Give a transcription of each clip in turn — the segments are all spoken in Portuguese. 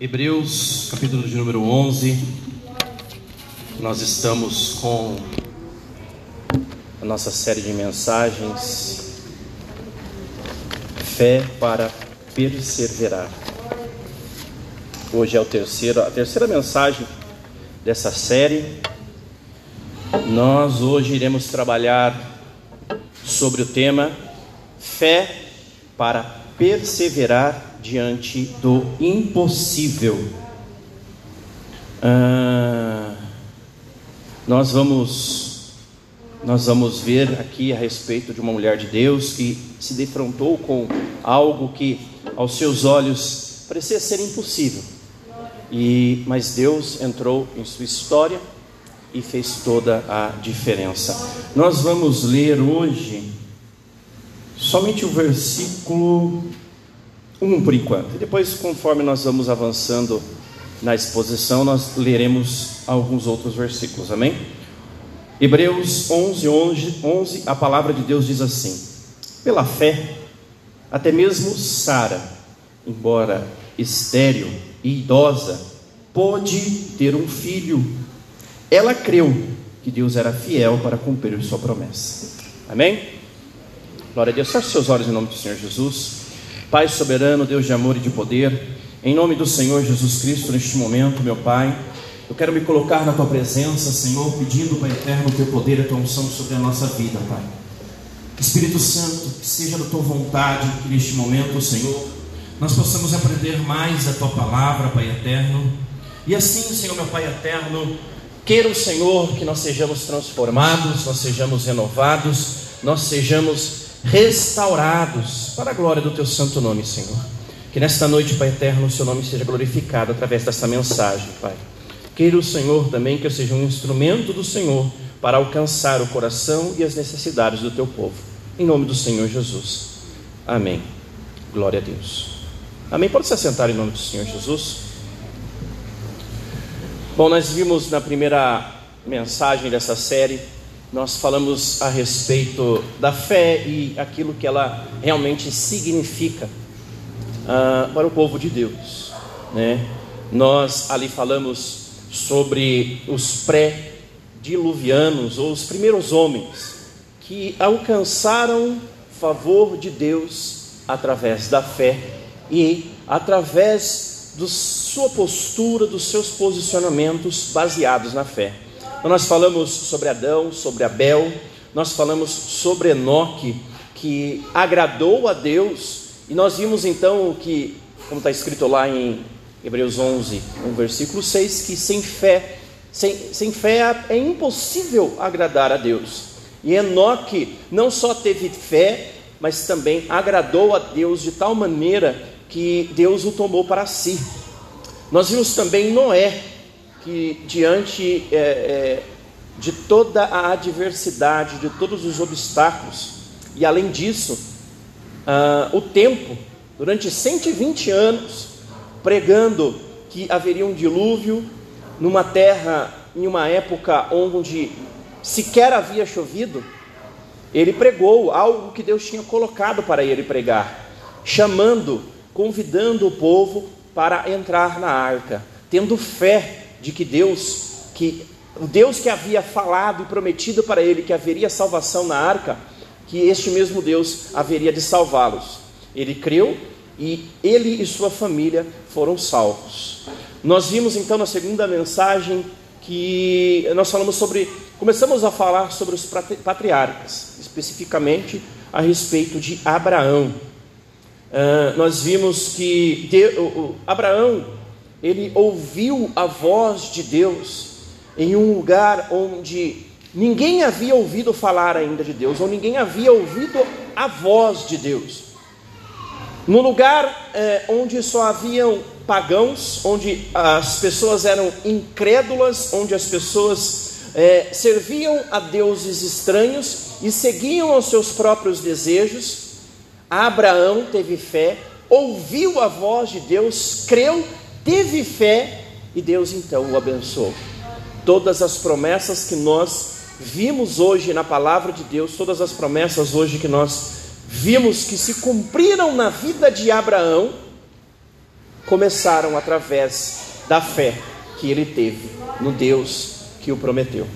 Hebreus, capítulo de número 11. Nós estamos com a nossa série de mensagens Fé para perseverar. Hoje é o terceiro, a terceira mensagem dessa série. Nós hoje iremos trabalhar sobre o tema Fé para perseverar diante do impossível. Ah, nós vamos nós vamos ver aqui a respeito de uma mulher de Deus que se defrontou com algo que aos seus olhos parecia ser impossível. E mas Deus entrou em sua história e fez toda a diferença. Nós vamos ler hoje somente o versículo 1 por enquanto. Depois, conforme nós vamos avançando na exposição, nós leremos alguns outros versículos. Amém? Hebreus 11, 11, 11, a palavra de Deus diz assim: Pela fé, até mesmo Sara, embora estéril e idosa, pôde ter um filho. Ela creu que Deus era fiel para cumprir sua promessa. Amém? Glória a Deus. Feche seus olhos em nome do Senhor Jesus. Pai soberano, Deus de amor e de poder, em nome do Senhor Jesus Cristo, neste momento, meu Pai. Eu quero me colocar na tua presença, Senhor, pedindo, Pai eterno, o teu poder e a tua unção sobre a nossa vida, Pai. Espírito Santo, que seja da tua vontade que neste momento, Senhor, nós possamos aprender mais a tua palavra, Pai eterno. E assim, Senhor, meu Pai eterno, queira o Senhor que nós sejamos transformados, nós sejamos renovados, nós sejamos restaurados para a glória do teu santo nome, Senhor. Que nesta noite, Pai eterno, o seu nome seja glorificado através desta mensagem, Pai. Queira o Senhor também que eu seja um instrumento do Senhor para alcançar o coração e as necessidades do teu povo. Em nome do Senhor Jesus. Amém. Glória a Deus. Amém. Pode se assentar em nome do Senhor Jesus. Bom, nós vimos na primeira mensagem dessa série, nós falamos a respeito da fé e aquilo que ela realmente significa uh, para o povo de Deus, né? Nós ali falamos sobre os pré-diluvianos, ou os primeiros homens, que alcançaram favor de Deus através da fé e através da sua postura, dos seus posicionamentos baseados na fé. Então, nós falamos sobre Adão, sobre Abel, nós falamos sobre Enoque, que agradou a Deus, e nós vimos então que, como está escrito lá em Hebreus 11, um versículo 6, que sem fé, sem, sem fé é impossível agradar a Deus. E Enoque não só teve fé, mas também agradou a Deus de tal maneira que Deus o tomou para si. Nós vimos também Noé, que diante é, é, de toda a adversidade, de todos os obstáculos, e além disso, ah, o tempo, durante 120 anos, pregando que haveria um dilúvio numa terra, em uma época onde sequer havia chovido, ele pregou algo que Deus tinha colocado para ele pregar, chamando, convidando o povo para entrar na arca, tendo fé de que Deus, que o Deus que havia falado e prometido para ele que haveria salvação na arca, que este mesmo Deus haveria de salvá-los. Ele creu e ele e sua família foram salvos. Nós vimos então na segunda mensagem que nós falamos sobre, começamos a falar sobre os patriarcas, especificamente a respeito de Abraão. Uh, nós vimos que Abraão ele ouviu a voz de Deus em um lugar onde ninguém havia ouvido falar ainda de Deus, ou ninguém havia ouvido a voz de Deus. No lugar é, onde só haviam pagãos, onde as pessoas eram incrédulas, onde as pessoas é, serviam a deuses estranhos e seguiam aos seus próprios desejos, Abraão teve fé, ouviu a voz de Deus, creu, teve fé e Deus então o abençoou. Todas as promessas que nós vimos hoje na palavra de Deus, todas as promessas hoje que nós vimos que se cumpriram na vida de Abraão, começaram através da fé que ele teve no Deus que o prometeu.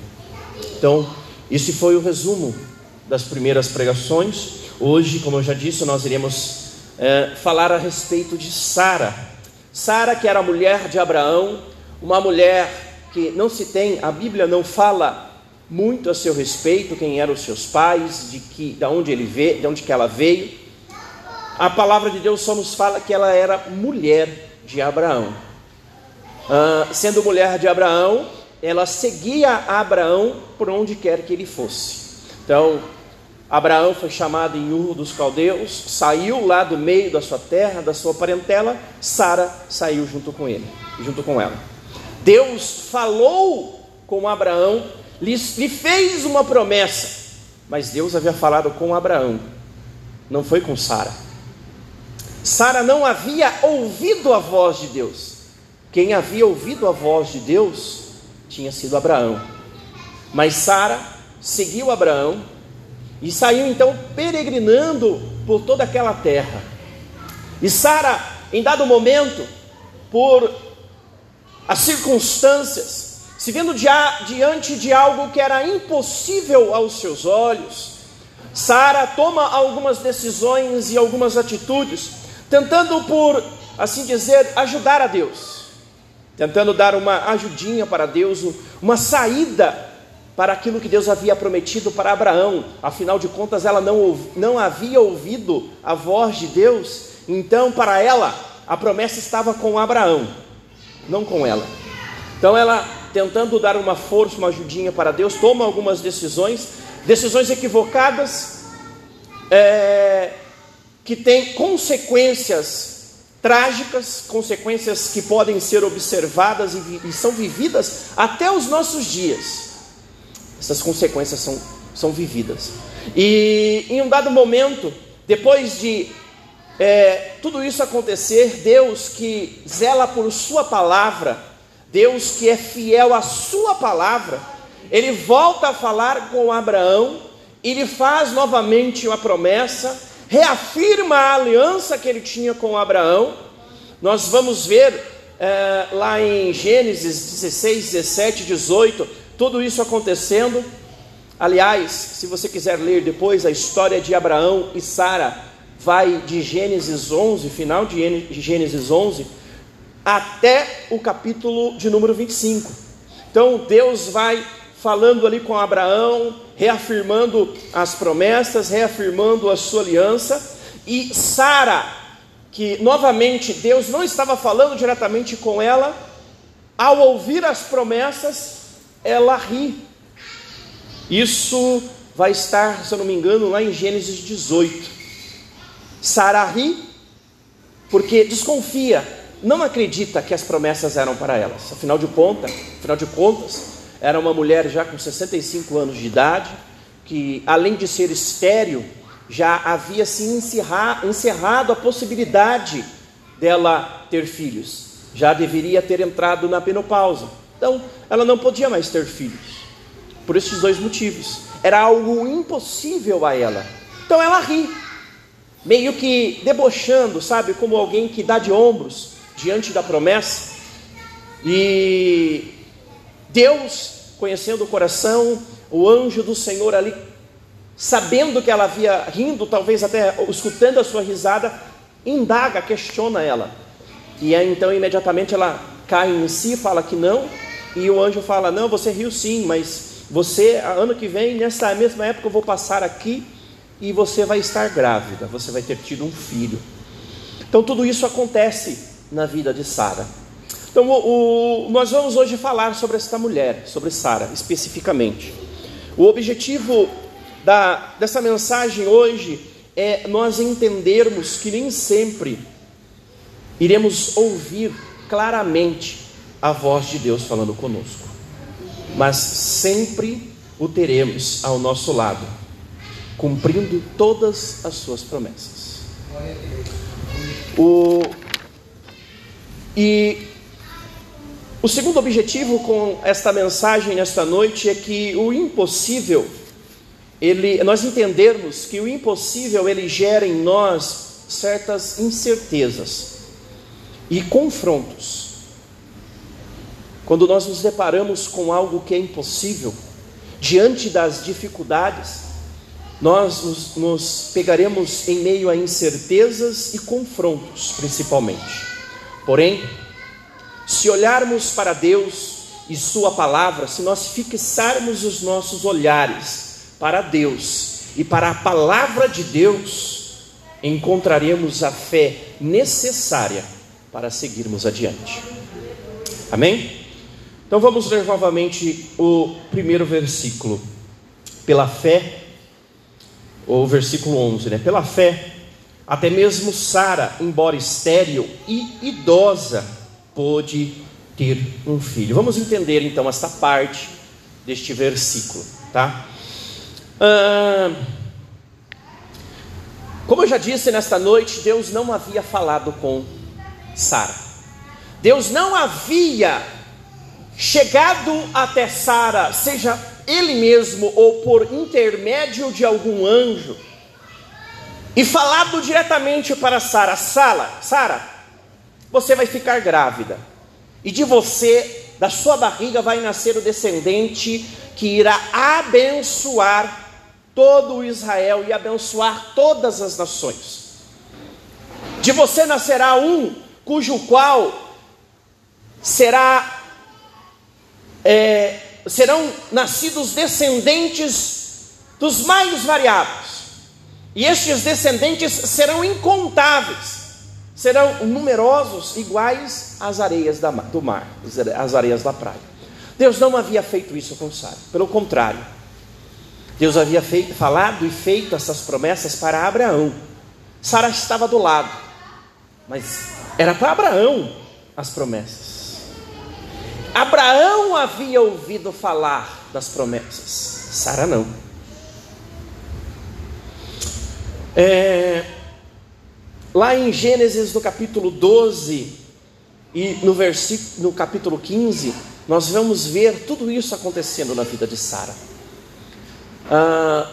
Então, esse foi o resumo das primeiras pregações. Hoje, como eu já disse, nós iremos é, falar a respeito de Sara. Sara, que era mulher de Abraão, uma mulher que não se tem, a Bíblia não fala muito a seu respeito, quem eram os seus pais, de que, de onde ele veio, de onde que ela veio. A palavra de Deus só nos fala que ela era mulher de Abraão. Ah, sendo mulher de Abraão, ela seguia Abraão por onde quer que ele fosse. Então, Abraão foi chamado em Ur dos Caldeus, saiu lá do meio da sua terra, da sua parentela, Sara saiu junto com ele, junto com ela. Deus falou com Abraão, lhe, lhe fez uma promessa, mas Deus havia falado com Abraão, não foi com Sara. Sara não havia ouvido a voz de Deus. Quem havia ouvido a voz de Deus tinha sido Abraão. Mas Sara seguiu Abraão e saiu então peregrinando por toda aquela terra. E Sara, em dado momento, por as circunstâncias, se vendo diante de algo que era impossível aos seus olhos, Sara toma algumas decisões e algumas atitudes, tentando por assim dizer ajudar a Deus, tentando dar uma ajudinha para Deus, uma saída para aquilo que Deus havia prometido para Abraão. Afinal de contas, ela não, não havia ouvido a voz de Deus, então para ela a promessa estava com Abraão, não com ela. Então ela, tentando dar uma força, uma ajudinha para Deus, toma algumas decisões, decisões equivocadas, é, que têm consequências trágicas, consequências que podem ser observadas e, e são vividas até os nossos dias essas consequências são, são vividas. E em um dado momento, depois de é, tudo isso acontecer, Deus que zela por Sua palavra, Deus que é fiel à Sua palavra, ele volta a falar com Abraão e faz novamente uma promessa, reafirma a aliança que ele tinha com Abraão. Nós vamos ver é, lá em Gênesis 16, 17, 18 tudo isso acontecendo. Aliás, se você quiser ler depois a história de Abraão e Sara, vai de Gênesis 11, final de Gênesis 11, até o capítulo de número 25. Então Deus vai falando ali com Abraão, reafirmando as promessas, reafirmando a sua aliança, e Sara, que novamente Deus não estava falando diretamente com ela, ao ouvir as promessas, ela ri. Isso vai estar, se eu não me engano, lá em Gênesis 18. Sara ri porque desconfia, não acredita que as promessas eram para elas. Afinal de contas, afinal de contas, era uma mulher já com 65 anos de idade, que além de ser estéril, já havia se encerrado a possibilidade dela ter filhos. Já deveria ter entrado na penopausa. Então, ela não podia mais ter filhos. Por esses dois motivos. Era algo impossível a ela. Então ela ri, meio que debochando, sabe, como alguém que dá de ombros diante da promessa. E Deus, conhecendo o coração, o anjo do Senhor ali, sabendo que ela havia rindo, talvez até escutando a sua risada, indaga, questiona ela. E então imediatamente ela cai em si, fala que não, e o anjo fala: Não, você riu sim, mas você, ano que vem, nessa mesma época, eu vou passar aqui e você vai estar grávida, você vai ter tido um filho. Então, tudo isso acontece na vida de Sara. Então, o, o, nós vamos hoje falar sobre esta mulher, sobre Sara especificamente. O objetivo da, dessa mensagem hoje é nós entendermos que nem sempre iremos ouvir claramente a voz de Deus falando conosco, mas sempre o teremos ao nosso lado, cumprindo todas as suas promessas. O, e o segundo objetivo com esta mensagem nesta noite é que o impossível, ele, nós entendermos que o impossível ele gera em nós certas incertezas. e confrontos. Quando nós nos deparamos com algo que é impossível, diante das dificuldades, nós nos, nos pegaremos em meio a incertezas e confrontos, principalmente. Porém, se olharmos para Deus e Sua palavra, se nós fixarmos os nossos olhares para Deus e para a palavra de Deus, encontraremos a fé necessária para seguirmos adiante. Amém? Então vamos ler novamente o primeiro versículo. Pela fé, ou versículo 11, né? Pela fé, até mesmo Sara, embora estéril e idosa, pôde ter um filho. Vamos entender então esta parte deste versículo, tá? Ah, como eu já disse nesta noite, Deus não havia falado com Sara. Deus não havia chegado até Sara, seja ele mesmo ou por intermédio de algum anjo, e falado diretamente para Sara: Sara, Sara, você vai ficar grávida, e de você, da sua barriga, vai nascer o descendente que irá abençoar todo o Israel e abençoar todas as nações. De você nascerá um cujo qual será é, serão nascidos descendentes dos mais variados, e estes descendentes serão incontáveis, serão numerosos, iguais às areias do mar, às areias da praia. Deus não havia feito isso com Sara, pelo contrário, Deus havia feito, falado e feito essas promessas para Abraão. Sara estava do lado, mas era para Abraão as promessas. Abraão havia ouvido falar das promessas, Sara não. É, lá em Gênesis, no capítulo 12 e no, versículo, no capítulo 15, nós vamos ver tudo isso acontecendo na vida de Sara. Ah,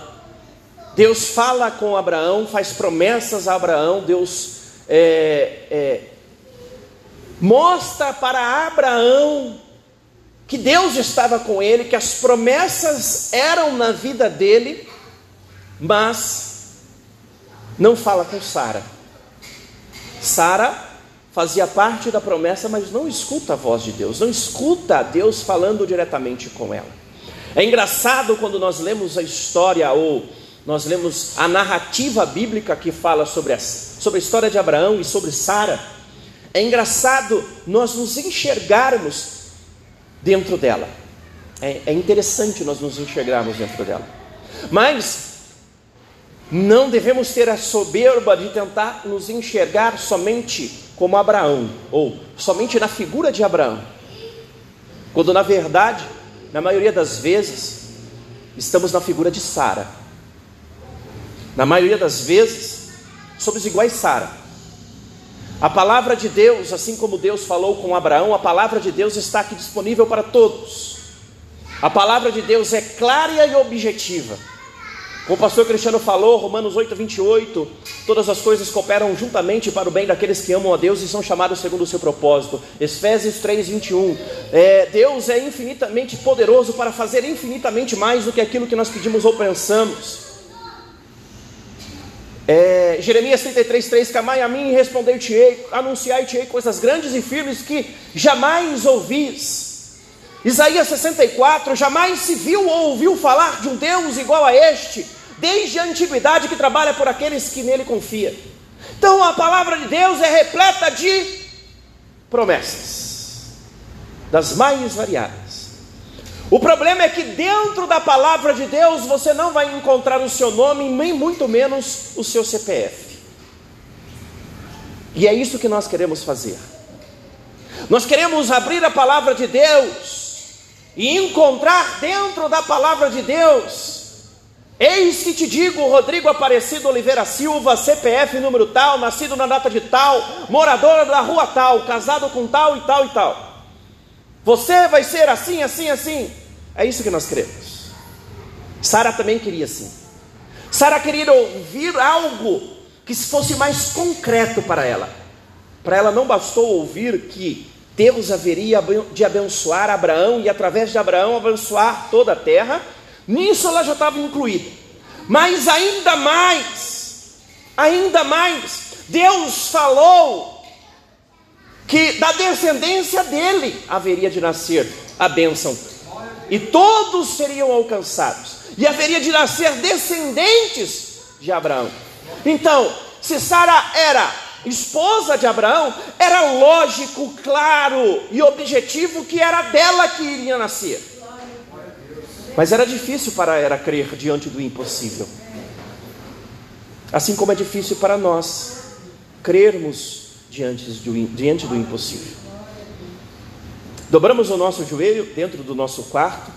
Deus fala com Abraão, faz promessas a Abraão, Deus é, é, mostra para Abraão Deus estava com ele, que as promessas eram na vida dele, mas não fala com Sara. Sara fazia parte da promessa, mas não escuta a voz de Deus, não escuta Deus falando diretamente com ela. É engraçado quando nós lemos a história ou nós lemos a narrativa bíblica que fala sobre a, sobre a história de Abraão e sobre Sara. É engraçado nós nos enxergarmos dentro dela. É, é interessante nós nos enxergarmos dentro dela. Mas não devemos ter a soberba de tentar nos enxergar somente como Abraão, ou somente na figura de Abraão, quando na verdade, na maioria das vezes, estamos na figura de Sara. Na maioria das vezes, somos iguais Sara. A palavra de Deus, assim como Deus falou com Abraão, a palavra de Deus está aqui disponível para todos. A palavra de Deus é clara e objetiva. Como o pastor Cristiano falou, Romanos 8, 28, todas as coisas cooperam juntamente para o bem daqueles que amam a Deus e são chamados segundo o seu propósito. Efésios 3, 21. É, Deus é infinitamente poderoso para fazer infinitamente mais do que aquilo que nós pedimos ou pensamos. É, Jeremias 33, 3, Camai a mim respondei-te-ei, anunciai-te-ei coisas grandes e firmes que jamais ouvis. Isaías 64, jamais se viu ou ouviu falar de um Deus igual a este, desde a antiguidade que trabalha por aqueles que nele confiam. Então a palavra de Deus é repleta de promessas, das mais variadas. O problema é que dentro da palavra de Deus você não vai encontrar o seu nome, nem muito menos o seu CPF. E é isso que nós queremos fazer. Nós queremos abrir a palavra de Deus e encontrar dentro da palavra de Deus. Eis que te digo, Rodrigo Aparecido Oliveira Silva, CPF número tal, nascido na data de tal, morador da rua tal, casado com tal e tal e tal. Você vai ser assim, assim, assim. É isso que nós queremos. Sara também queria assim. Sara queria ouvir algo que fosse mais concreto para ela. Para ela não bastou ouvir que Deus haveria de abençoar Abraão e através de Abraão abençoar toda a terra, nisso ela já estava incluída. Mas ainda mais, ainda mais, Deus falou que da descendência dele haveria de nascer a bênção, e todos seriam alcançados, e haveria de nascer descendentes de Abraão. Então, se Sara era esposa de Abraão, era lógico, claro e objetivo que era dela que iria nascer. Mas era difícil para ela crer diante do impossível. Assim como é difícil para nós crermos diante do, diante do impossível. Dobramos o nosso joelho dentro do nosso quarto,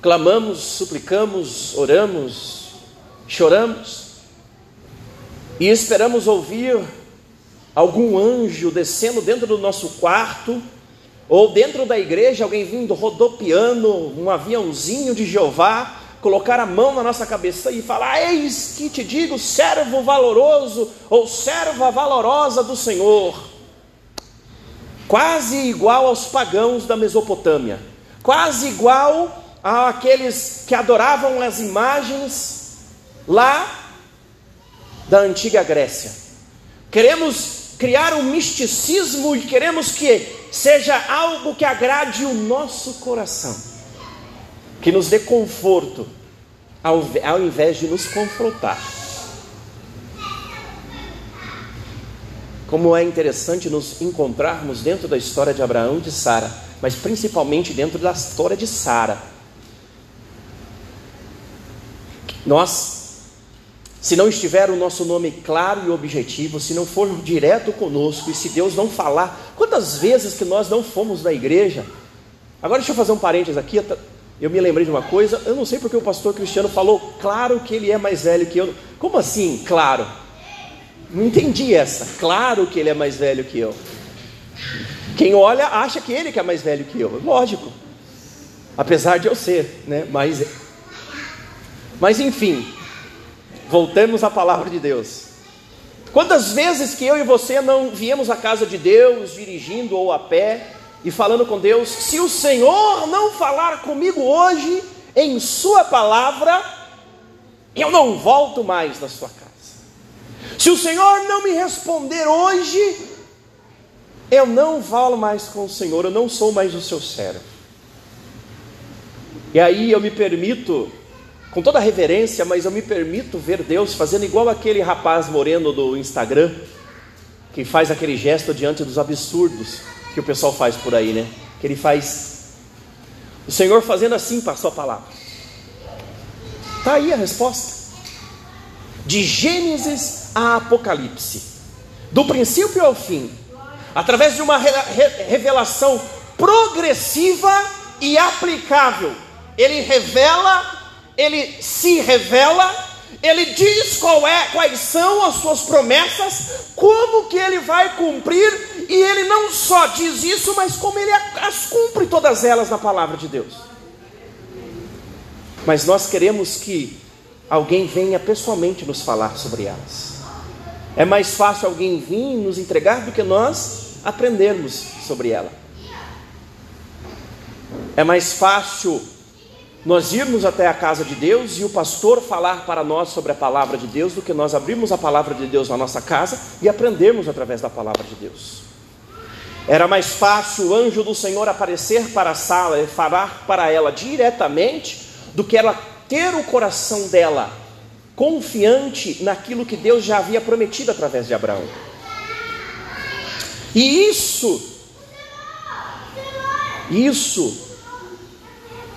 clamamos, suplicamos, oramos, choramos e esperamos ouvir algum anjo descendo dentro do nosso quarto, ou dentro da igreja, alguém vindo rodopiando um aviãozinho de Jeová, colocar a mão na nossa cabeça e falar: Eis que te digo, servo valoroso ou serva valorosa do Senhor. Quase igual aos pagãos da Mesopotâmia, quase igual àqueles que adoravam as imagens lá da antiga Grécia. Queremos criar um misticismo e queremos que seja algo que agrade o nosso coração, que nos dê conforto, ao, ao invés de nos confrontar. Como é interessante nos encontrarmos dentro da história de Abraão e de Sara, mas principalmente dentro da história de Sara. Nós se não estiver o nosso nome claro e objetivo, se não for direto conosco e se Deus não falar, quantas vezes que nós não fomos na igreja? Agora deixa eu fazer um parênteses aqui, eu me lembrei de uma coisa, eu não sei porque o pastor Cristiano falou, claro que ele é mais velho que eu. Como assim, claro? Não entendi essa. Claro que ele é mais velho que eu. Quem olha acha que ele que é mais velho que eu. Lógico. Apesar de eu ser, né? Mas, mas enfim, Voltemos à palavra de Deus. Quantas vezes que eu e você não viemos à casa de Deus, dirigindo ou a pé, e falando com Deus, se o Senhor não falar comigo hoje, em Sua palavra, eu não volto mais na sua casa. Se o Senhor não me responder hoje, eu não falo mais com o Senhor, eu não sou mais o seu servo. E aí eu me permito com toda reverência, mas eu me permito ver Deus fazendo igual aquele rapaz moreno do Instagram, que faz aquele gesto diante dos absurdos que o pessoal faz por aí, né? Que ele faz. O Senhor fazendo assim para a sua palavra. Está aí a resposta. De Gênesis a Apocalipse, do princípio ao fim, através de uma revelação progressiva e aplicável, ele revela ele se revela, ele diz qual é, quais são as suas promessas, como que ele vai cumprir, e ele não só diz isso, mas como ele as cumpre todas elas na palavra de Deus. Mas nós queremos que alguém venha pessoalmente nos falar sobre elas. É mais fácil alguém vir nos entregar do que nós aprendermos sobre ela. É mais fácil nós irmos até a casa de Deus e o pastor falar para nós sobre a palavra de Deus do que nós abrirmos a palavra de Deus na nossa casa e aprendermmos através da palavra de Deus. Era mais fácil o anjo do Senhor aparecer para a sala e falar para ela diretamente do que ela ter o coração dela confiante naquilo que Deus já havia prometido através de Abraão. E isso, isso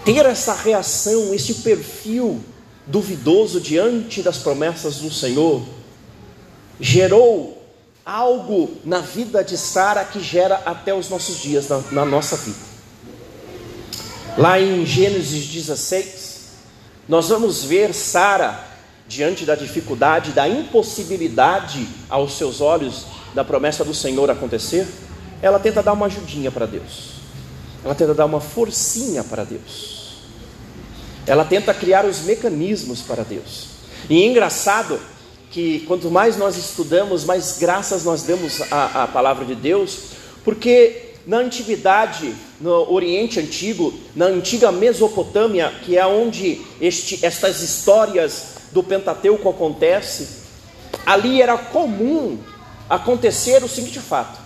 ter essa reação, esse perfil duvidoso diante das promessas do Senhor, gerou algo na vida de Sara que gera até os nossos dias, na, na nossa vida. Lá em Gênesis 16, nós vamos ver Sara diante da dificuldade, da impossibilidade aos seus olhos da promessa do Senhor acontecer, ela tenta dar uma ajudinha para Deus. Ela tenta dar uma forcinha para Deus. Ela tenta criar os mecanismos para Deus. E é engraçado que quanto mais nós estudamos, mais graças nós damos à, à palavra de Deus, porque na antiguidade, no Oriente Antigo, na antiga Mesopotâmia, que é onde este, estas histórias do Pentateuco acontecem, ali era comum acontecer o seguinte fato: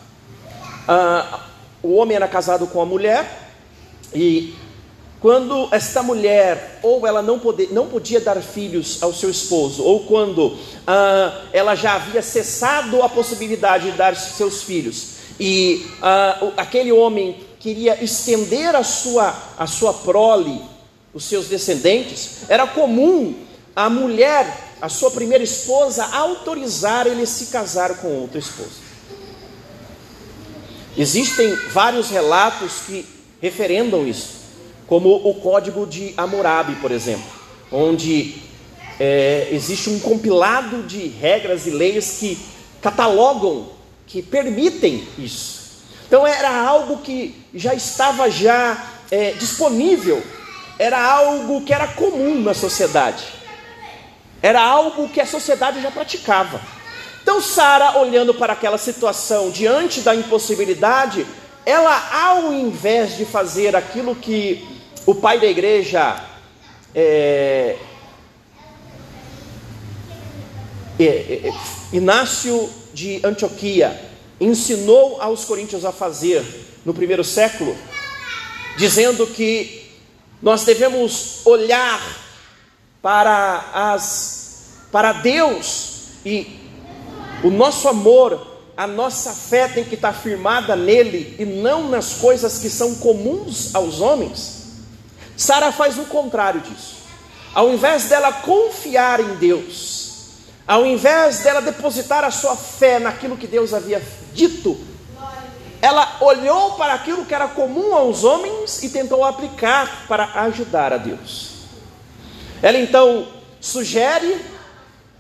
ah, o homem era casado com a mulher e quando esta mulher, ou ela não, pode, não podia dar filhos ao seu esposo, ou quando ah, ela já havia cessado a possibilidade de dar seus filhos, e ah, aquele homem queria estender a sua, a sua prole, os seus descendentes, era comum a mulher, a sua primeira esposa, autorizar ele se casar com outra esposa. Existem vários relatos que referendam isso como o Código de Hammurabi, por exemplo, onde é, existe um compilado de regras e leis que catalogam, que permitem isso. Então era algo que já estava já é, disponível, era algo que era comum na sociedade, era algo que a sociedade já praticava. Então Sara, olhando para aquela situação, diante da impossibilidade, ela, ao invés de fazer aquilo que o pai da igreja é, é, é, Inácio de Antioquia ensinou aos coríntios a fazer no primeiro século, dizendo que nós devemos olhar para as para Deus e o nosso amor, a nossa fé tem que estar firmada nele e não nas coisas que são comuns aos homens. Sara faz o contrário disso. Ao invés dela confiar em Deus, ao invés dela depositar a sua fé naquilo que Deus havia dito, ela olhou para aquilo que era comum aos homens e tentou aplicar para ajudar a Deus. Ela então sugere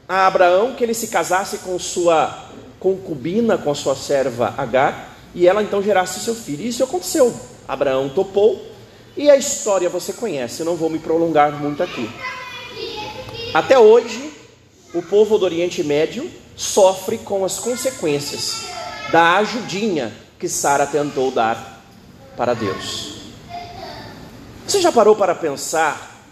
a Abraão que ele se casasse com sua concubina, com sua serva Agar, e ela então gerasse seu filho. E isso aconteceu. Abraão topou, e a história você conhece, eu não vou me prolongar muito aqui. Até hoje, o povo do Oriente Médio sofre com as consequências da ajudinha que Sara tentou dar para Deus. Você já parou para pensar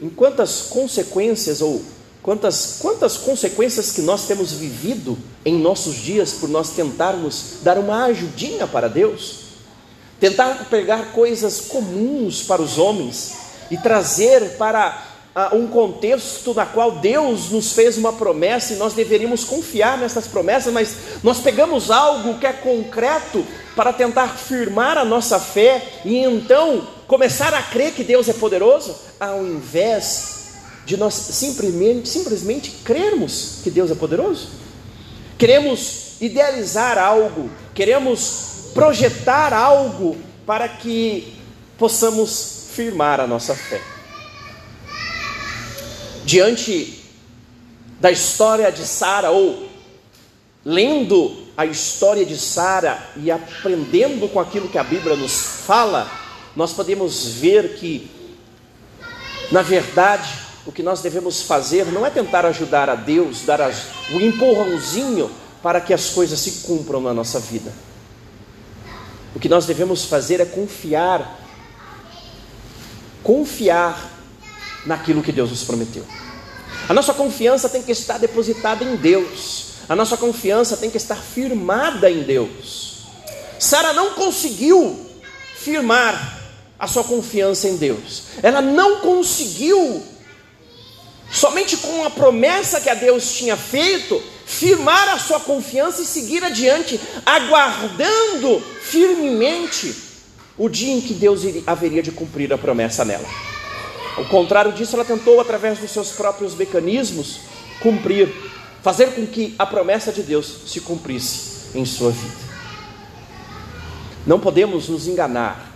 em quantas consequências ou quantas, quantas consequências que nós temos vivido em nossos dias por nós tentarmos dar uma ajudinha para Deus? Tentar pegar coisas comuns para os homens e trazer para uh, um contexto na qual Deus nos fez uma promessa e nós deveríamos confiar nessas promessas, mas nós pegamos algo que é concreto para tentar firmar a nossa fé e então começar a crer que Deus é poderoso, ao invés de nós simplesmente, simplesmente crermos que Deus é poderoso. Queremos idealizar algo, queremos projetar algo para que possamos firmar a nossa fé. Diante da história de Sara, ou lendo a história de Sara e aprendendo com aquilo que a Bíblia nos fala, nós podemos ver que, na verdade, o que nós devemos fazer não é tentar ajudar a Deus, dar o empurrãozinho para que as coisas se cumpram na nossa vida. O que nós devemos fazer é confiar, confiar naquilo que Deus nos prometeu. A nossa confiança tem que estar depositada em Deus. A nossa confiança tem que estar firmada em Deus. Sara não conseguiu firmar a sua confiança em Deus. Ela não conseguiu somente com a promessa que a Deus tinha feito, firmar a sua confiança e seguir adiante, aguardando firmemente o dia em que Deus haveria de cumprir a promessa nela. Ao contrário disso, ela tentou, através dos seus próprios mecanismos, cumprir, fazer com que a promessa de Deus se cumprisse em sua vida. Não podemos nos enganar,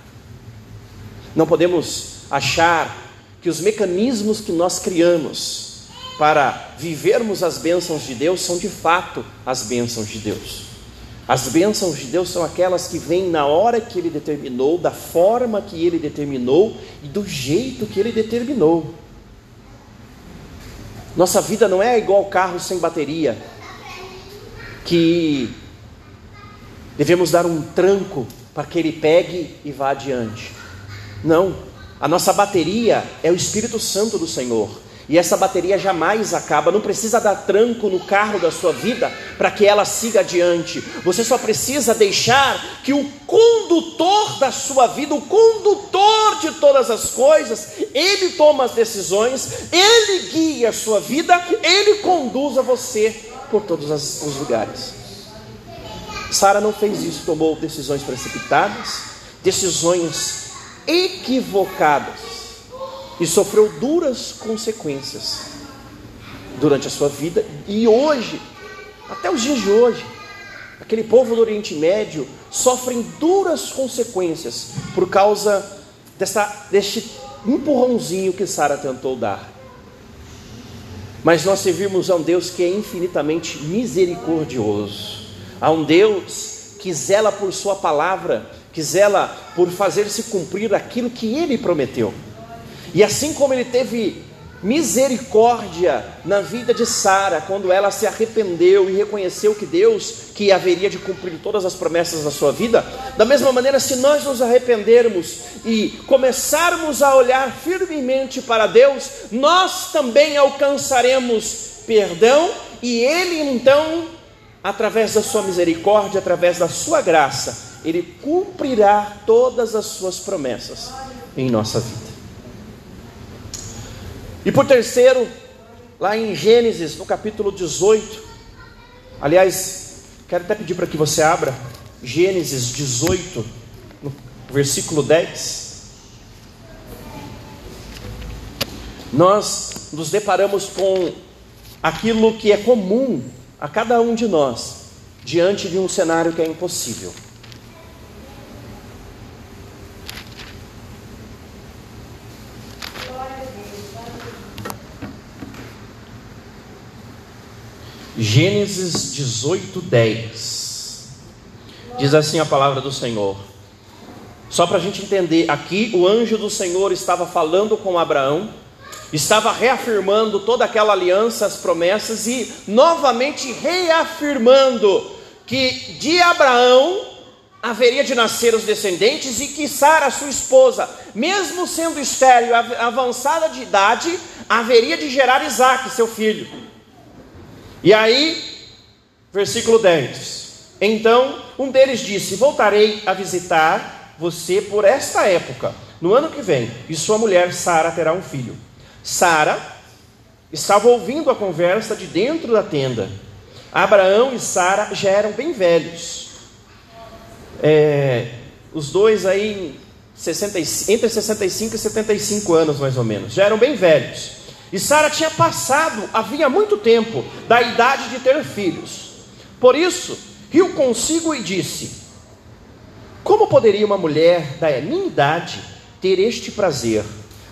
não podemos achar que os mecanismos que nós criamos para vivermos as bênçãos de Deus são de fato as bênçãos de Deus. As bênçãos de Deus são aquelas que vêm na hora que Ele determinou, da forma que Ele determinou e do jeito que Ele determinou. Nossa vida não é igual carro sem bateria, que devemos dar um tranco para que ele pegue e vá adiante. Não, a nossa bateria é o Espírito Santo do Senhor. E essa bateria jamais acaba, não precisa dar tranco no carro da sua vida para que ela siga adiante. Você só precisa deixar que o condutor da sua vida, o condutor de todas as coisas, ele toma as decisões, ele guia a sua vida, ele conduza você por todos os lugares. Sara não fez isso, tomou decisões precipitadas, decisões equivocadas e sofreu duras consequências durante a sua vida e hoje, até os dias de hoje, aquele povo do Oriente Médio sofrem duras consequências por causa dessa, deste empurrãozinho que Sara tentou dar. Mas nós servimos a um Deus que é infinitamente misericordioso, a um Deus que zela por Sua palavra, que zela por fazer-se cumprir aquilo que Ele prometeu. E assim como ele teve misericórdia na vida de Sara, quando ela se arrependeu e reconheceu que Deus que haveria de cumprir todas as promessas da sua vida, da mesma maneira, se nós nos arrependermos e começarmos a olhar firmemente para Deus, nós também alcançaremos perdão e Ele então, através da sua misericórdia, através da sua graça, Ele cumprirá todas as suas promessas em nossa vida. E por terceiro, lá em Gênesis, no capítulo 18, aliás, quero até pedir para que você abra Gênesis 18, no versículo 10. Nós nos deparamos com aquilo que é comum a cada um de nós diante de um cenário que é impossível. Gênesis 18, 10. Diz assim a palavra do Senhor. Só para a gente entender, aqui o anjo do Senhor estava falando com Abraão, estava reafirmando toda aquela aliança, as promessas e novamente reafirmando que de Abraão haveria de nascer os descendentes e que Sara, sua esposa, mesmo sendo estéril, avançada de idade, haveria de gerar Isaac, seu filho. E aí, versículo 10: Então um deles disse: Voltarei a visitar você por esta época, no ano que vem, e sua mulher Sara terá um filho. Sara estava ouvindo a conversa de dentro da tenda. Abraão e Sara já eram bem velhos. É, os dois aí 60, entre 65 e 75 anos mais ou menos, já eram bem velhos. E Sara tinha passado, havia muito tempo, da idade de ter filhos. Por isso, riu consigo e disse: Como poderia uma mulher da minha idade ter este prazer?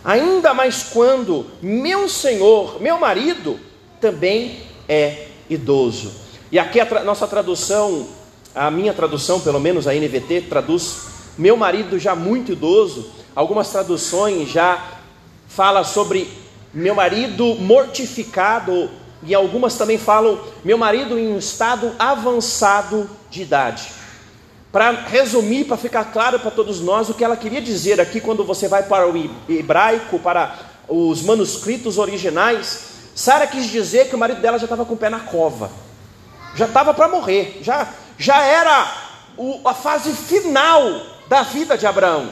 Ainda mais quando meu senhor, meu marido, também é idoso. E aqui a tra nossa tradução, a minha tradução, pelo menos a NVT, traduz meu marido já muito idoso. Algumas traduções já fala sobre meu marido mortificado, e algumas também falam meu marido em um estado avançado de idade. Para resumir, para ficar claro para todos nós, o que ela queria dizer aqui, quando você vai para o hebraico, para os manuscritos originais, Sara quis dizer que o marido dela já estava com o pé na cova, já estava para morrer, já, já era o, a fase final da vida de Abraão.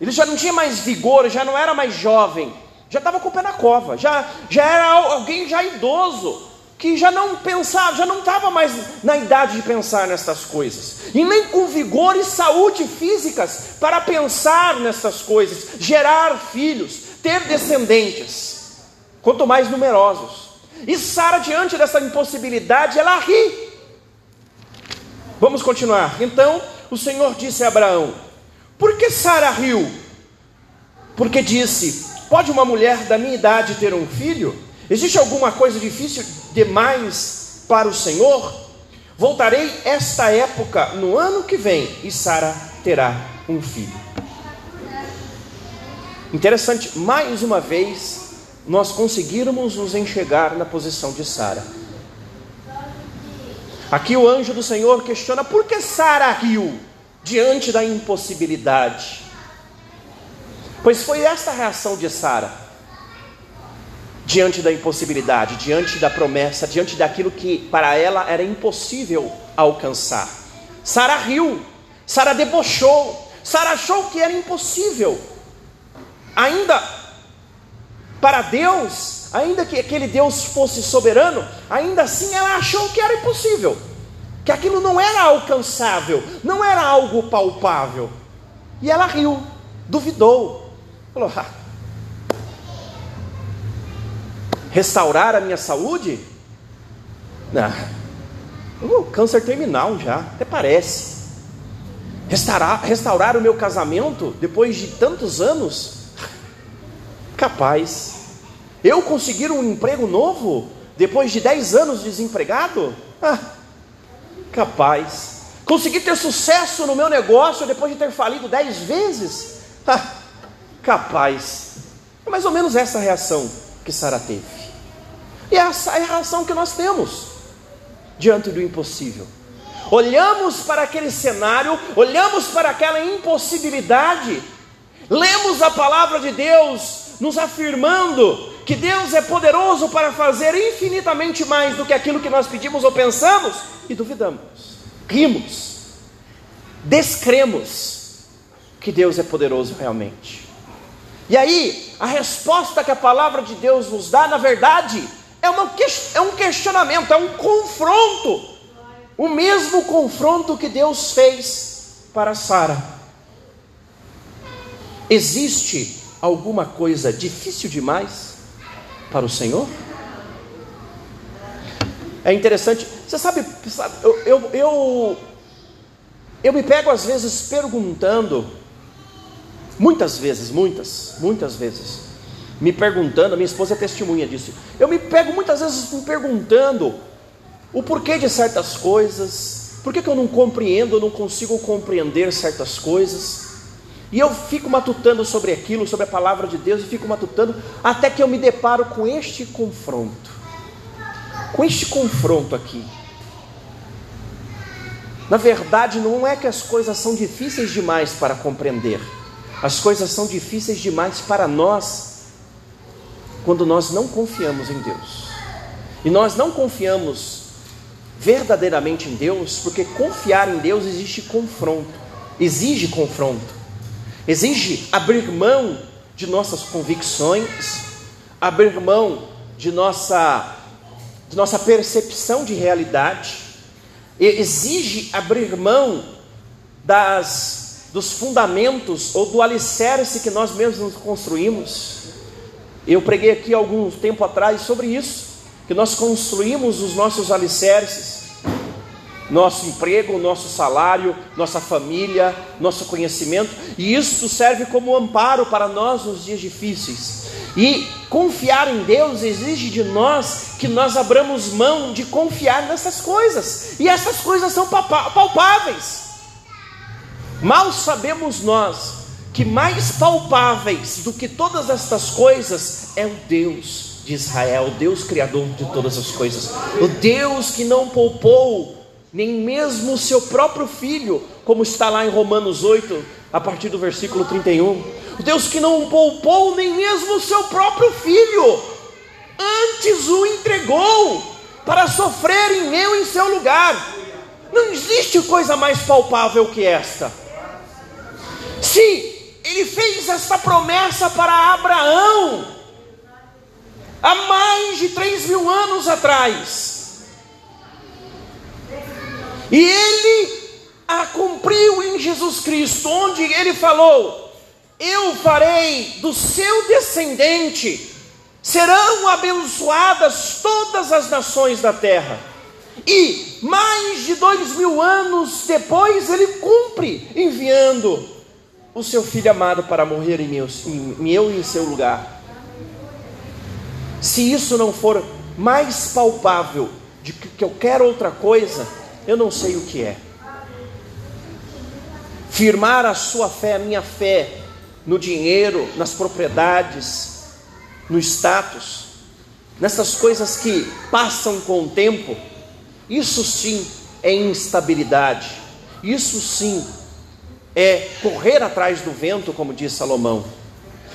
Ele já não tinha mais vigor, já não era mais jovem já estava com o pé na cova, já, já era alguém já idoso, que já não pensava, já não estava mais na idade de pensar nessas coisas, e nem com vigor e saúde físicas para pensar nessas coisas, gerar filhos, ter descendentes, quanto mais numerosos. E Sara, diante dessa impossibilidade, ela ri. Vamos continuar. Então o Senhor disse a Abraão: Por que Sara riu? Porque disse: Pode uma mulher da minha idade ter um filho? Existe alguma coisa difícil demais para o Senhor? Voltarei esta época no ano que vem e Sara terá um filho. Interessante, mais uma vez, nós conseguirmos nos enxergar na posição de Sara. Aqui o anjo do Senhor questiona por que Sara riu diante da impossibilidade. Pois foi esta a reação de Sara diante da impossibilidade, diante da promessa, diante daquilo que para ela era impossível alcançar. Sara riu, Sara debochou, Sara achou que era impossível. Ainda para Deus, ainda que aquele Deus fosse soberano, ainda assim ela achou que era impossível, que aquilo não era alcançável, não era algo palpável. E ela riu, duvidou, falou: ah, restaurar a minha saúde? Não, uh, câncer terminal já, até parece. Restaurar, restaurar o meu casamento depois de tantos anos? Capaz. Eu conseguir um emprego novo depois de 10 anos desempregado? Ah, capaz. Conseguir ter sucesso no meu negócio depois de ter falido 10 vezes? Ah, capaz. É mais ou menos essa reação que Sara teve. E essa é a reação que nós temos diante do impossível. Olhamos para aquele cenário, olhamos para aquela impossibilidade, lemos a palavra de Deus nos afirmando que Deus é poderoso para fazer infinitamente mais do que aquilo que nós pedimos ou pensamos, e duvidamos, rimos, descremos que Deus é poderoso realmente. E aí, a resposta que a palavra de Deus nos dá, na verdade, é, uma, é um questionamento, é um confronto. O mesmo confronto que Deus fez para Sara. Existe alguma coisa difícil demais para o Senhor? É interessante, você sabe, eu, eu, eu, eu me pego às vezes perguntando, muitas vezes, muitas, muitas vezes, me perguntando, a minha esposa é testemunha disso, eu me pego muitas vezes me perguntando o porquê de certas coisas, por que, eu não compreendo, eu não consigo compreender certas coisas, e eu fico matutando sobre aquilo, sobre a palavra de Deus, e fico matutando, até que eu me deparo com este confronto. Com este confronto aqui. Na verdade, não é que as coisas são difíceis demais para compreender, as coisas são difíceis demais para nós, quando nós não confiamos em Deus. E nós não confiamos verdadeiramente em Deus, porque confiar em Deus existe confronto, exige confronto exige abrir mão de nossas convicções, abrir mão de nossa, de nossa percepção de realidade, exige abrir mão das, dos fundamentos ou do alicerce que nós mesmos construímos. Eu preguei aqui algum tempo atrás sobre isso, que nós construímos os nossos alicerces nosso emprego, nosso salário, nossa família, nosso conhecimento, e isso serve como amparo para nós nos dias difíceis. E confiar em Deus exige de nós que nós abramos mão de confiar nessas coisas, e essas coisas são palpáveis. Mal sabemos nós que mais palpáveis do que todas estas coisas é o Deus de Israel, o Deus criador de todas as coisas, o Deus que não poupou nem mesmo o seu próprio filho, como está lá em Romanos 8, a partir do versículo 31. O Deus que não poupou nem mesmo o seu próprio filho, antes o entregou para sofrer em meu em seu lugar. Não existe coisa mais palpável que esta. Se ele fez esta promessa para Abraão, há mais de três mil anos atrás, e ele a cumpriu em Jesus Cristo, onde ele falou: Eu farei do seu descendente, serão abençoadas todas as nações da terra. E mais de dois mil anos depois, ele cumpre, enviando o seu filho amado para morrer em meu, em meu e em seu lugar. Se isso não for mais palpável de que eu quero outra coisa, eu não sei o que é. Firmar a sua fé, a minha fé, no dinheiro, nas propriedades, no status, nessas coisas que passam com o tempo, isso sim é instabilidade, isso sim é correr atrás do vento, como diz Salomão,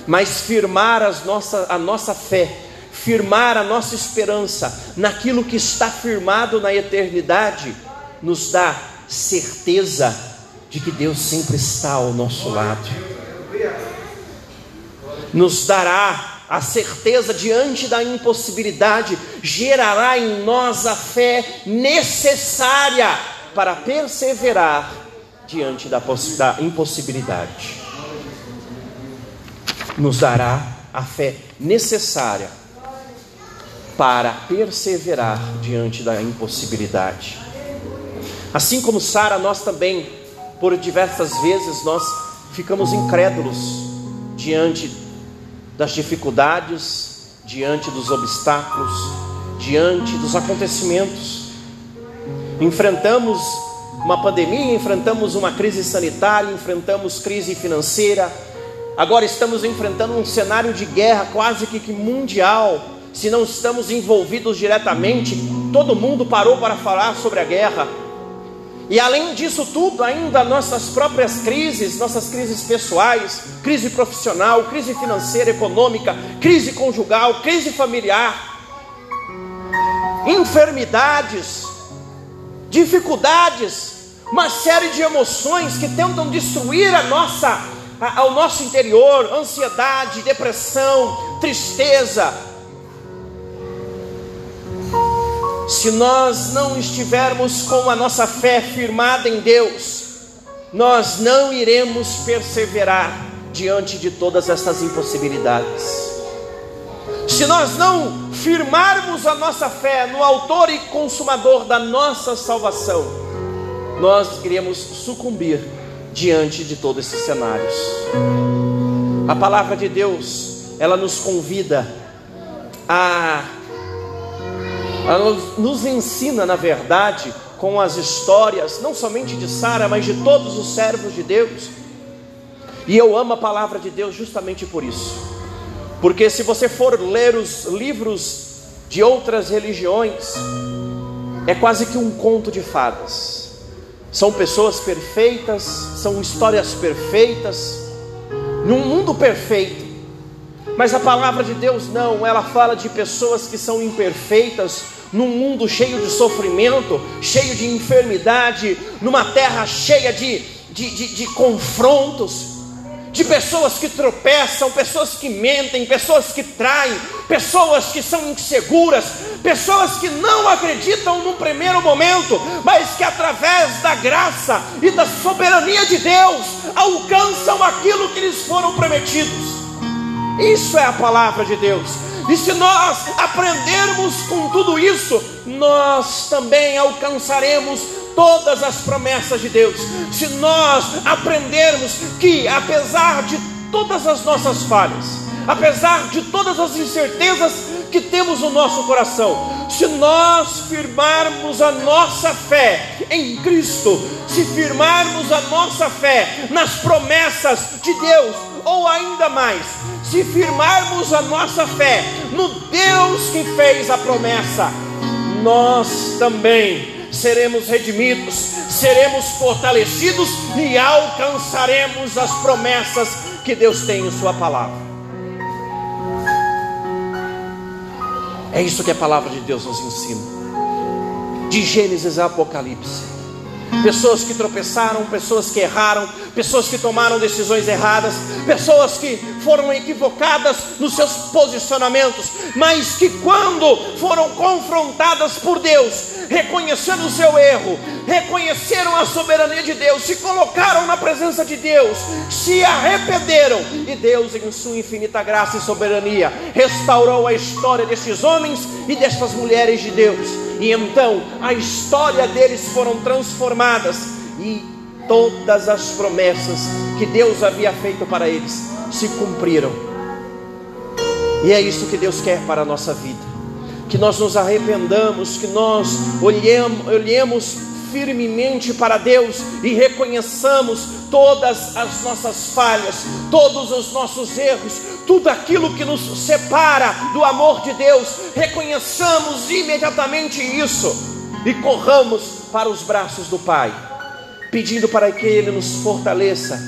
mas firmar as nossa, a nossa fé, firmar a nossa esperança naquilo que está firmado na eternidade, nos dá certeza de que Deus sempre está ao nosso lado, nos dará a certeza diante da impossibilidade, gerará em nós a fé necessária para perseverar diante da, da impossibilidade. Nos dará a fé necessária para perseverar diante da impossibilidade. Assim como Sara, nós também, por diversas vezes, nós ficamos incrédulos diante das dificuldades, diante dos obstáculos, diante dos acontecimentos. Enfrentamos uma pandemia, enfrentamos uma crise sanitária, enfrentamos crise financeira. Agora estamos enfrentando um cenário de guerra quase que mundial. Se não estamos envolvidos diretamente, todo mundo parou para falar sobre a guerra. E além disso tudo, ainda nossas próprias crises, nossas crises pessoais, crise profissional, crise financeira, econômica, crise conjugal, crise familiar, enfermidades, dificuldades, uma série de emoções que tentam destruir a nossa, ao nosso interior, ansiedade, depressão, tristeza, se nós não estivermos com a nossa fé firmada em Deus, nós não iremos perseverar diante de todas essas impossibilidades. Se nós não firmarmos a nossa fé no Autor e Consumador da nossa salvação, nós iremos sucumbir diante de todos esses cenários. A palavra de Deus, ela nos convida a ela nos ensina, na verdade, com as histórias, não somente de Sara, mas de todos os servos de Deus. E eu amo a palavra de Deus justamente por isso. Porque se você for ler os livros de outras religiões, é quase que um conto de fadas. São pessoas perfeitas, são histórias perfeitas, num mundo perfeito. Mas a palavra de Deus não, ela fala de pessoas que são imperfeitas, num mundo cheio de sofrimento, cheio de enfermidade, numa terra cheia de, de, de, de confrontos, de pessoas que tropeçam, pessoas que mentem, pessoas que traem, pessoas que são inseguras, pessoas que não acreditam no primeiro momento, mas que através da graça e da soberania de Deus alcançam aquilo que lhes foram prometidos. Isso é a palavra de Deus. E se nós aprendermos com tudo isso, nós também alcançaremos todas as promessas de Deus. Se nós aprendermos que, apesar de todas as nossas falhas, apesar de todas as incertezas que temos no nosso coração, se nós firmarmos a nossa fé em Cristo, se firmarmos a nossa fé nas promessas de Deus, ou ainda mais, se firmarmos a nossa fé no Deus que fez a promessa, nós também seremos redimidos, seremos fortalecidos e alcançaremos as promessas que Deus tem em Sua palavra. É isso que a palavra de Deus nos ensina, de Gênesis a Apocalipse pessoas que tropeçaram, pessoas que erraram, pessoas que tomaram decisões erradas, pessoas que foram equivocadas nos seus posicionamentos, mas que quando foram confrontadas por Deus, reconheceram o seu erro, reconheceram a soberania de Deus, se colocaram na presença de Deus, se arrependeram, e Deus, em sua infinita graça e soberania, restaurou a história destes homens e destas mulheres de Deus. E então a história deles foram transformadas e todas as promessas que Deus havia feito para eles se cumpriram. E é isso que Deus quer para a nossa vida. Que nós nos arrependamos, que nós olhemos, olhemos firmemente para Deus e reconheçamos todas as nossas falhas, todos os nossos erros, tudo aquilo que nos separa do amor de Deus, reconheçamos imediatamente isso e corramos para os braços do Pai, pedindo para que Ele nos fortaleça,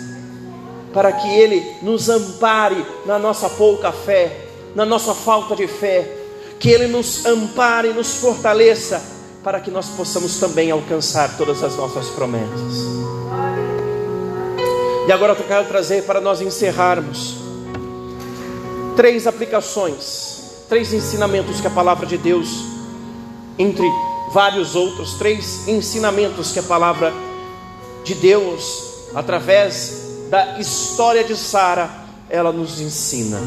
para que Ele nos ampare na nossa pouca fé, na nossa falta de fé, que Ele nos ampare e nos fortaleça, para que nós possamos também alcançar todas as nossas promessas. E agora eu quero trazer para nós encerrarmos três aplicações, três ensinamentos que a palavra de Deus, entre vários outros, três ensinamentos que a palavra de Deus, através da história de Sara, ela nos ensina.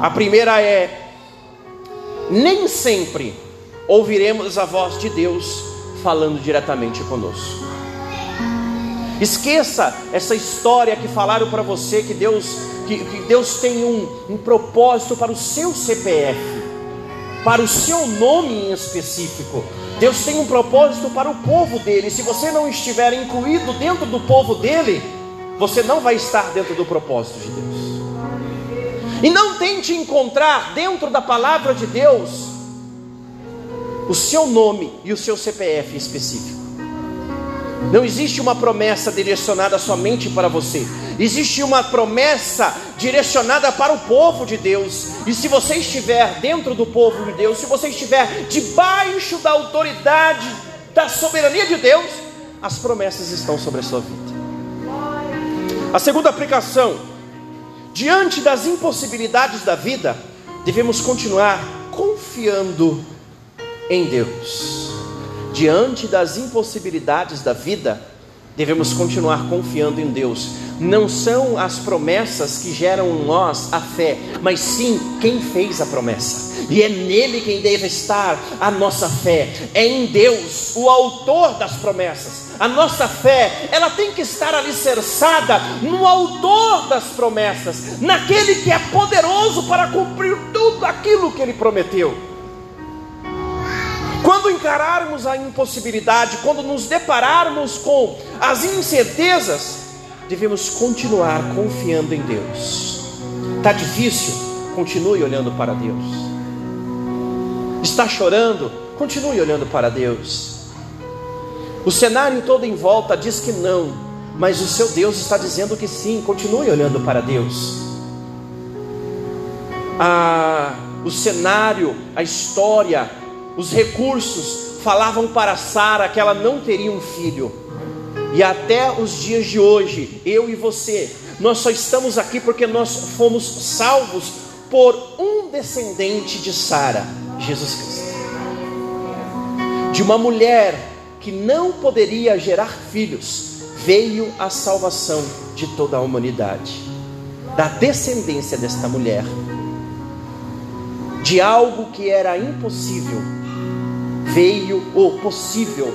A primeira é: nem sempre ouviremos a voz de Deus falando diretamente conosco. Esqueça essa história que falaram para você que Deus, que, que Deus tem um, um propósito para o seu CPF, para o seu nome em específico. Deus tem um propósito para o povo dele. Se você não estiver incluído dentro do povo dele, você não vai estar dentro do propósito de Deus. E não tente encontrar dentro da palavra de Deus o seu nome e o seu CPF específico. Não existe uma promessa direcionada somente para você. Existe uma promessa direcionada para o povo de Deus. E se você estiver dentro do povo de Deus, se você estiver debaixo da autoridade, da soberania de Deus, as promessas estão sobre a sua vida. A segunda aplicação, diante das impossibilidades da vida, devemos continuar confiando em Deus. Diante das impossibilidades da vida, devemos continuar confiando em Deus. Não são as promessas que geram em nós a fé, mas sim quem fez a promessa. E é nele quem deve estar a nossa fé. É em Deus, o autor das promessas. A nossa fé, ela tem que estar alicerçada no autor das promessas, naquele que é poderoso para cumprir tudo aquilo que ele prometeu. Quando encararmos a impossibilidade, quando nos depararmos com as incertezas, devemos continuar confiando em Deus. Está difícil? Continue olhando para Deus. Está chorando? Continue olhando para Deus. O cenário todo em volta diz que não, mas o seu Deus está dizendo que sim. Continue olhando para Deus. Ah, o cenário, a história, os recursos falavam para Sara que ela não teria um filho. E até os dias de hoje, eu e você, nós só estamos aqui porque nós fomos salvos por um descendente de Sara, Jesus Cristo. De uma mulher que não poderia gerar filhos, veio a salvação de toda a humanidade. Da descendência desta mulher, de algo que era impossível, veio o possível.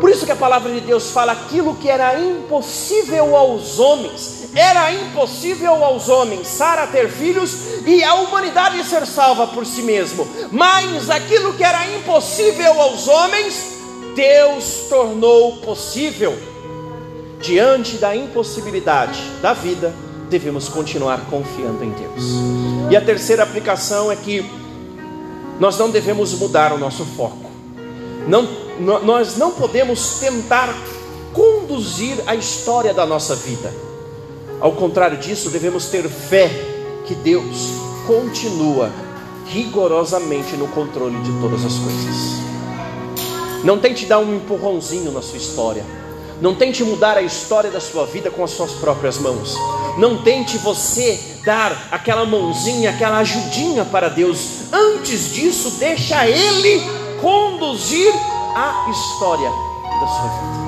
Por isso que a palavra de Deus fala aquilo que era impossível aos homens, era impossível aos homens, Sara ter filhos e a humanidade ser salva por si mesmo. Mas aquilo que era impossível aos homens, Deus tornou possível. Diante da impossibilidade da vida, devemos continuar confiando em Deus. E a terceira aplicação é que nós não devemos mudar o nosso foco. Não, nós não podemos tentar conduzir a história da nossa vida. Ao contrário disso, devemos ter fé que Deus continua rigorosamente no controle de todas as coisas. Não tente dar um empurrãozinho na sua história. Não tente mudar a história da sua vida com as suas próprias mãos. Não tente você dar aquela mãozinha, aquela ajudinha para Deus. Antes disso, deixa Ele conduzir a história da sua vida.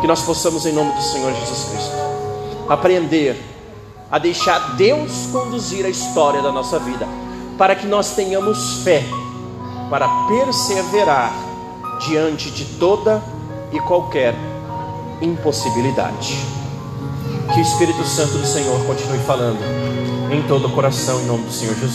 Que nós possamos, em nome do Senhor Jesus Cristo, aprender a deixar Deus conduzir a história da nossa vida, para que nós tenhamos fé para perseverar diante de toda e qualquer impossibilidade. Que o Espírito Santo do Senhor continue falando em todo o coração, em nome do Senhor Jesus.